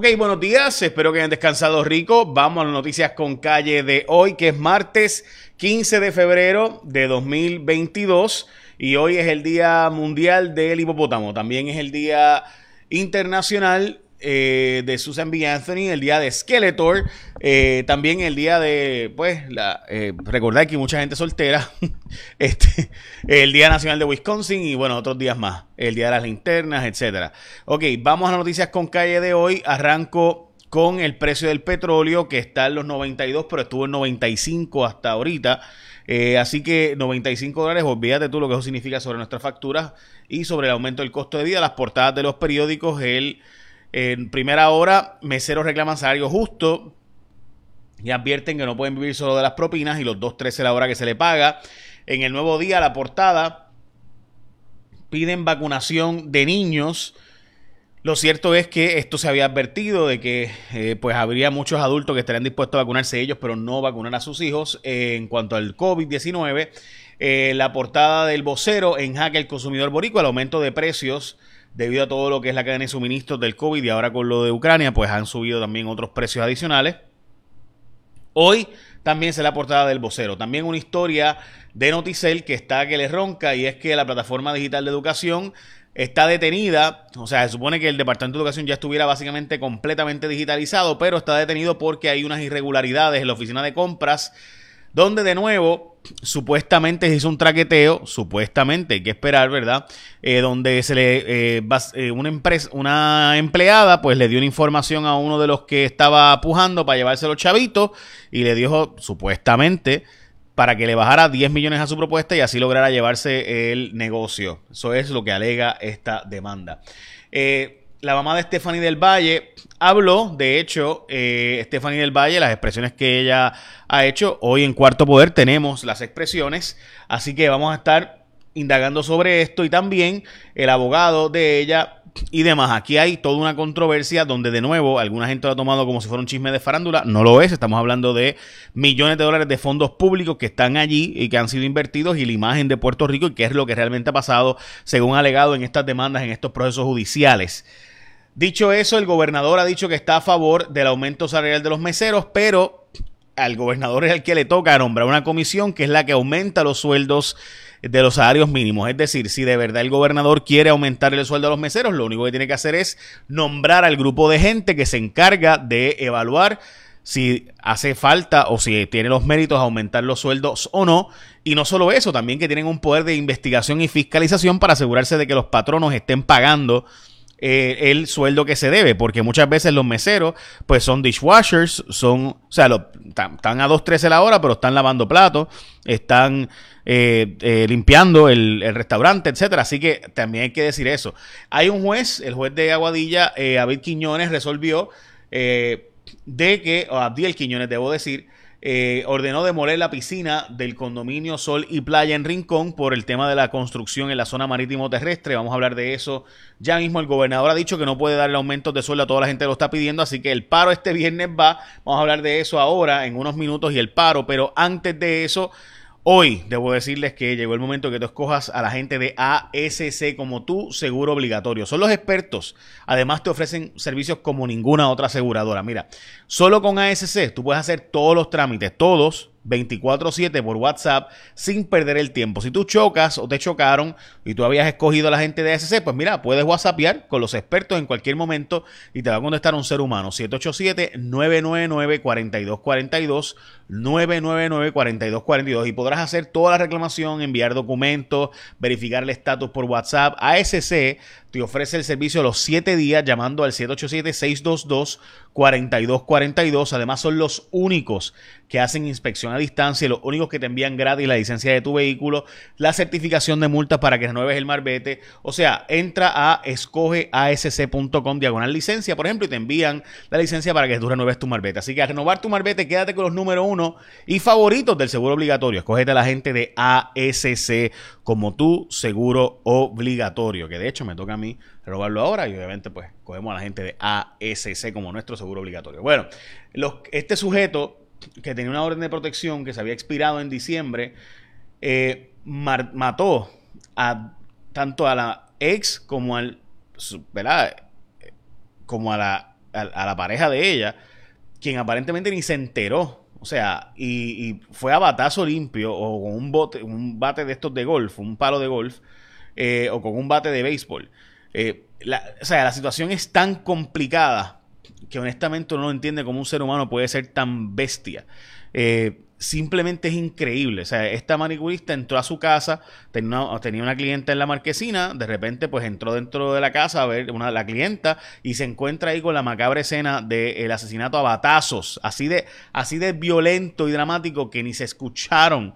Ok, buenos días, espero que hayan descansado rico. Vamos a las noticias con calle de hoy, que es martes 15 de febrero de 2022 y hoy es el Día Mundial del Hipopótamo. También es el Día Internacional eh, de Susan B. Anthony, el día de Skeletor, eh, también el día de, pues, la, eh, recordar que mucha gente soltera, este, el Día Nacional de Wisconsin y bueno, otros días más, el Día de las Linternas, etcétera. Ok, vamos a noticias con calle de hoy. Arranco con el precio del petróleo que está en los 92, pero estuvo en 95 hasta ahorita. así que 95 dólares, olvídate tú lo que eso significa sobre nuestras facturas y sobre el aumento del costo de vida. Las portadas de los periódicos, el en primera hora, meseros reclaman salario justo y advierten que no pueden vivir solo de las propinas y los 2.13 la hora que se le paga. En el nuevo día, la portada, piden vacunación de niños. Lo cierto es que esto se había advertido de que eh, pues habría muchos adultos que estarían dispuestos a vacunarse ellos, pero no vacunar a sus hijos. en cuanto al COVID-19, eh, la portada del vocero en jaque el consumidor boricua, el aumento de precios debido a todo lo que es la cadena de suministros del COVID y ahora con lo de Ucrania, pues han subido también otros precios adicionales. Hoy también se la portada del vocero. También una historia de Noticel que está que le ronca y es que la plataforma digital de educación está detenida. O sea, se supone que el Departamento de Educación ya estuviera básicamente completamente digitalizado, pero está detenido porque hay unas irregularidades en la oficina de compras donde de nuevo supuestamente se hizo un traqueteo, supuestamente, hay que esperar, ¿verdad? Eh, donde se le eh, eh, una empresa, una empleada, pues le dio una información a uno de los que estaba pujando para llevarse los chavitos y le dijo supuestamente para que le bajara 10 millones a su propuesta y así lograra llevarse el negocio. Eso es lo que alega esta demanda. La mamá de Stephanie del Valle habló, de hecho, Stephanie del Valle, las expresiones que ella ha hecho. Hoy en Cuarto Poder tenemos las expresiones, así que vamos a estar indagando sobre esto y también el abogado de ella y demás. Aquí hay toda una controversia donde de nuevo alguna gente lo ha tomado como si fuera un chisme de farándula. No lo es, estamos hablando de millones de dólares de fondos públicos que están allí y que han sido invertidos y la imagen de Puerto Rico y qué es lo que realmente ha pasado según ha alegado en estas demandas, en estos procesos judiciales. Dicho eso, el gobernador ha dicho que está a favor del aumento salarial de los meseros, pero al gobernador es el que le toca nombrar una comisión que es la que aumenta los sueldos de los salarios mínimos. Es decir, si de verdad el gobernador quiere aumentar el sueldo a los meseros, lo único que tiene que hacer es nombrar al grupo de gente que se encarga de evaluar si hace falta o si tiene los méritos aumentar los sueldos o no. Y no solo eso, también que tienen un poder de investigación y fiscalización para asegurarse de que los patronos estén pagando eh, el sueldo que se debe, porque muchas veces los meseros, pues son dishwashers, son, o sea, están a 2.13 la hora, pero están lavando platos, están eh, eh, limpiando el, restaurante, etcétera. Así que también hay que decir eso. Hay un juez, el juez de Aguadilla, David Quiñones, resolvió de que, o Abdiel Quiñones, debo decir, eh, ordenó demoler la piscina del condominio Sol y Playa en Rincón por el tema de la construcción en la zona marítimo terrestre. Vamos a hablar de eso ya mismo. El gobernador ha dicho que no puede darle aumentos de sueldo a toda la gente que lo está pidiendo, así que el paro este viernes va. Vamos a hablar de eso ahora en unos minutos y el paro, pero antes de eso Hoy debo decirles que llegó el momento que tú escojas a la gente de ASC como tu seguro obligatorio. Son los expertos. Además te ofrecen servicios como ninguna otra aseguradora. Mira, solo con ASC tú puedes hacer todos los trámites, todos 24/7 por WhatsApp sin perder el tiempo. Si tú chocas o te chocaron y tú habías escogido a la gente de ASC, pues mira, puedes WhatsAppear con los expertos en cualquier momento y te va a contestar un ser humano. 787-999-4242, 999-4242 y podrás hacer toda la reclamación, enviar documentos, verificar el estatus por WhatsApp. ASC te ofrece el servicio los 7 días llamando al 787-622-4242. Además son los únicos que hacen inspección distancia, los únicos que te envían gratis la licencia de tu vehículo, la certificación de multas para que renueves el marbete. O sea, entra a escogeasc.com diagonal licencia, por ejemplo, y te envían la licencia para que tú renueves tu marbete. Así que a renovar tu marbete, quédate con los número uno y favoritos del seguro obligatorio. Escógete a la gente de ASC como tu seguro obligatorio, que de hecho me toca a mí renovarlo ahora y obviamente pues cogemos a la gente de ASC como nuestro seguro obligatorio. Bueno, este sujeto que tenía una orden de protección que se había expirado en diciembre, eh, mató a tanto a la ex como al, ¿verdad? Como a la a, la pareja de ella, quien aparentemente ni se enteró. O sea, y, fue a batazo limpio o con un, bote, un bate de estos de golf, un palo de golf, eh, o con un bate de béisbol. Eh, o sea, la situación es tan complicada que honestamente uno no entiende cómo un ser humano puede ser tan bestia. Eh, simplemente es increíble. O sea, esta manicurista entró a su casa, tenía una, tenía clienta en la marquesina, de repente pues entró dentro de la casa a ver una la clienta y se encuentra ahí con la macabra escena del asesinato a batazos, así de, así de violento y dramático que ni se escucharon.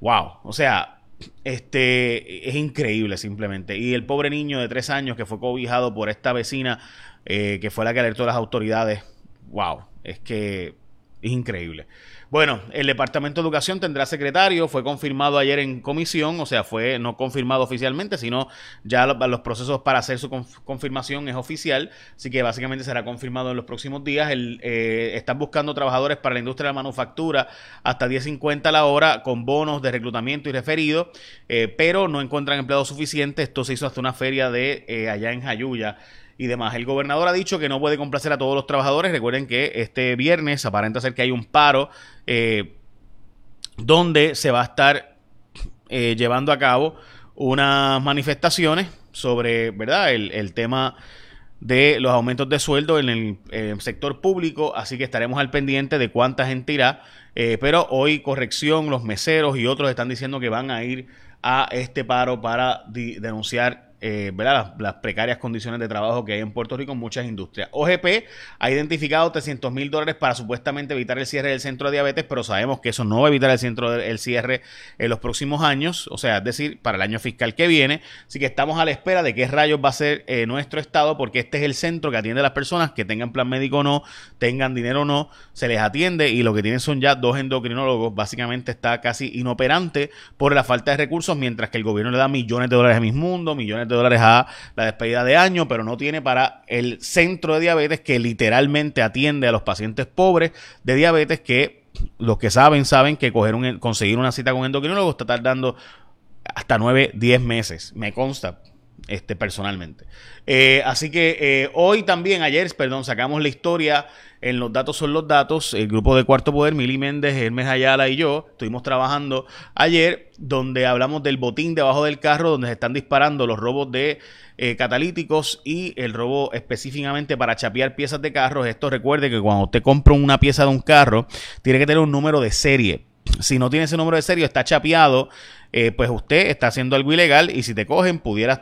Wow, o sea, este es increíble simplemente. Y el pobre niño de tres años que fue cobijado por esta vecina eh, que fue la que alertó a las autoridades. Wow, es que es increíble. Bueno, el Departamento de Educación tendrá secretario, fue confirmado ayer en comisión, o sea, fue no confirmado oficialmente, sino ya los, procesos para hacer su confirmación es oficial, así que básicamente será confirmado en los próximos días. El, eh, están buscando trabajadores para la industria de la manufactura hasta 10.50 la hora con bonos de reclutamiento y referido, eh, pero no encuentran empleados suficientes. Esto se hizo hasta una feria de allá en Jayuya y demás. El gobernador ha dicho que no puede complacer a todos los trabajadores. Recuerden que este viernes aparenta ser que hay un paro eh, donde se va a estar eh, llevando a cabo unas manifestaciones sobre, ¿verdad? El, tema de los aumentos de sueldo en el, sector público, así que estaremos al pendiente de cuánta gente irá. Eh, pero hoy corrección, los meseros y otros están diciendo que van a ir a este paro para denunciar eh, Las, precarias condiciones de trabajo que hay en Puerto Rico en muchas industrias. OGP ha identificado 300 mil dólares para supuestamente evitar el cierre del centro de diabetes, pero sabemos que eso no va a evitar el centro del cierre en los próximos años, o sea, es decir, para el año fiscal que viene. Así que estamos a la espera de qué rayos va a ser eh, nuestro estado, porque este es el centro que atiende a las personas que tengan plan médico o no, tengan dinero o no, se les atiende y lo que tienen son ya dos endocrinólogos. Básicamente está casi inoperante por la falta de recursos, mientras que el gobierno le da millones de dólares a mis mundo, millones de dólares a la despedida de año, pero no tiene para el centro de diabetes que literalmente atiende a los pacientes pobres de diabetes que los que saben saben que coger un, conseguir una cita con endocrinólogo está tardando hasta 9, 10 meses. Me consta este, personalmente. Eh, así que eh, hoy también, ayer, perdón, sacamos la historia en Los Datos son los Datos, el grupo de Cuarto Poder, Mili Méndez, Hermes Ayala y yo, estuvimos trabajando ayer, donde hablamos del botín debajo del carro, donde se están disparando los robos de eh, catalíticos y el robo específicamente para chapear piezas de carros. Esto recuerde que cuando usted compra una pieza de un carro, tiene que tener un número de serie. Si no tiene ese número de serie, está chapeado, pues usted está haciendo algo ilegal y si te cogen, pudieras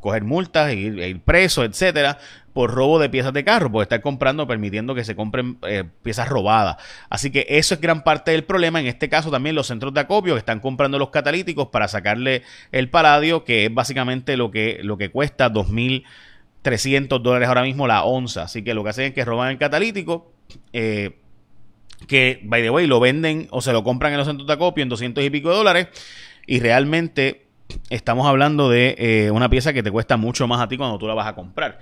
coger multas, e ir, ir, preso, etcétera, por robo de piezas de carro, por estar comprando, permitiendo que se compren eh, piezas robadas. Así que eso es gran parte del problema. En este caso también los centros de acopio que están comprando los catalíticos para sacarle el paladio, que es básicamente lo que, lo que cuesta 2.300 dólares ahora mismo la onza. Así que lo que hacen es que roban el catalítico. Eh, que, by the way, lo venden o se lo compran en los centros de acopio en 200 y pico de dólares. Y realmente estamos hablando de eh, una pieza que te cuesta mucho más a ti cuando tú la vas a comprar.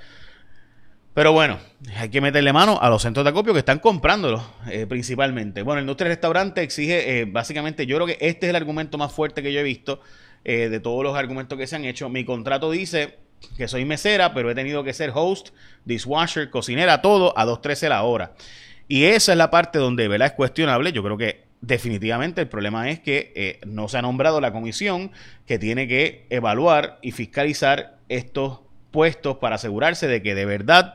Pero bueno, hay que meterle mano a los centros de acopio que están comprándolo eh, principalmente. Bueno, el industria restaurante exige, eh, básicamente, yo creo que este es el argumento más fuerte que yo he visto de todos los argumentos que se han hecho. Mi contrato dice que soy mesera, pero he tenido que ser host, dishwasher, cocinera, todo a 2.13 la hora. Y esa es la parte donde, ¿verdad? Es cuestionable. Yo creo que definitivamente el problema es que eh, no se ha nombrado la comisión que tiene que evaluar y fiscalizar estos puestos para asegurarse de que de verdad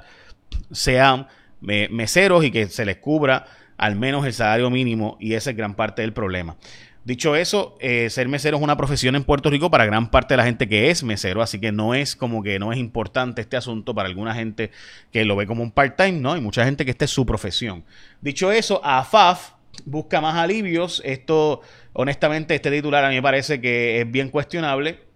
sean meseros y que se les cubra al menos el salario mínimo y esa es gran parte del problema. Dicho eso, eh, ser mesero es una profesión en Puerto Rico para gran parte de la gente que es mesero, así que no es como que no es importante este asunto para alguna gente que lo ve como un part-time, ¿no? Hay mucha gente que esta es su profesión. Dicho eso, a AFAF busca más alivios. Esto, honestamente, este titular a mí me parece que es bien cuestionable.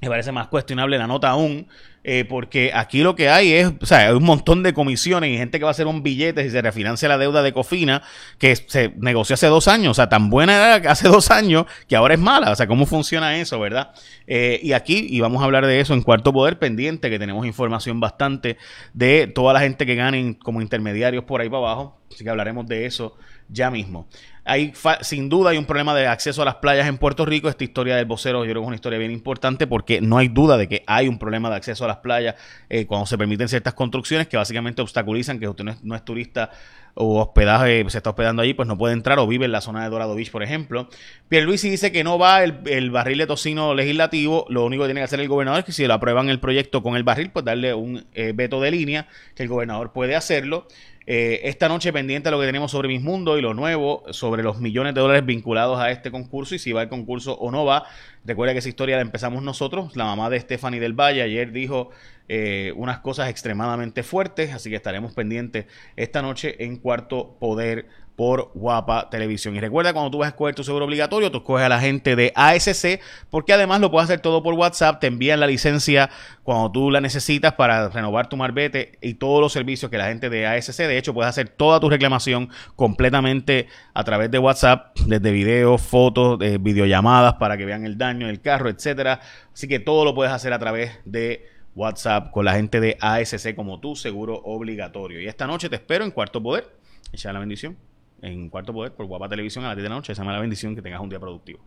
Me parece más cuestionable la nota aún, eh, porque aquí lo que hay es, o sea, hay un montón de comisiones y gente que va a hacer un billete y se refinancia la deuda de Cofina que se negoció hace dos años, o sea, tan buena era hace dos años que ahora es mala, o sea, ¿cómo funciona eso, verdad? Eh, y aquí, y vamos a hablar de eso en Cuarto Poder Pendiente, que tenemos información bastante de toda la gente que ganen como intermediarios por ahí para abajo, así que hablaremos de eso ya mismo. Hay sin duda hay un problema de acceso a las playas en Puerto Rico. Esta historia del vocero yo creo que es una historia bien importante porque no hay duda de que hay un problema de acceso a las playas eh, cuando se permiten ciertas construcciones que básicamente obstaculizan que usted no es, turista o hospedaje, se está hospedando allí, pues no puede entrar o vive en la zona de Dorado Beach, por ejemplo. Pierluisi dice que no va el, el, barril de tocino legislativo, lo único que tiene que hacer el gobernador es que si lo aprueban el proyecto con el barril, pues darle un eh, veto de línea, que el gobernador puede hacerlo. Eh, esta noche pendiente a lo que tenemos sobre Mis Mundo y lo nuevo sobre los millones de dólares vinculados a este concurso y si va el concurso o no va. Recuerda que esa historia la empezamos nosotros. La mamá de Stephanie del Valle ayer dijo eh, unas cosas extremadamente fuertes, así que estaremos pendientes esta noche en Cuarto Poder por Guapa Televisión. Y recuerda, cuando tú vas a escoger tu seguro obligatorio, tú escoges a la gente de ASC, porque además lo puedes hacer todo por WhatsApp, te envían la licencia cuando tú la necesitas para renovar tu marbete y todos los servicios que la gente de ASC, de hecho, puedes hacer toda tu reclamación completamente a través de WhatsApp, desde videos, fotos, de videollamadas para que vean el daño del carro, etcétera. Así que todo lo puedes hacer a través de WhatsApp con la gente de ASC como tu seguro obligatorio. Y esta noche te espero en Cuarto Poder. Echa la bendición en Cuarto Poder por Guapa Televisión a las 10 de la noche. Esa es la bendición que tengas un día productivo.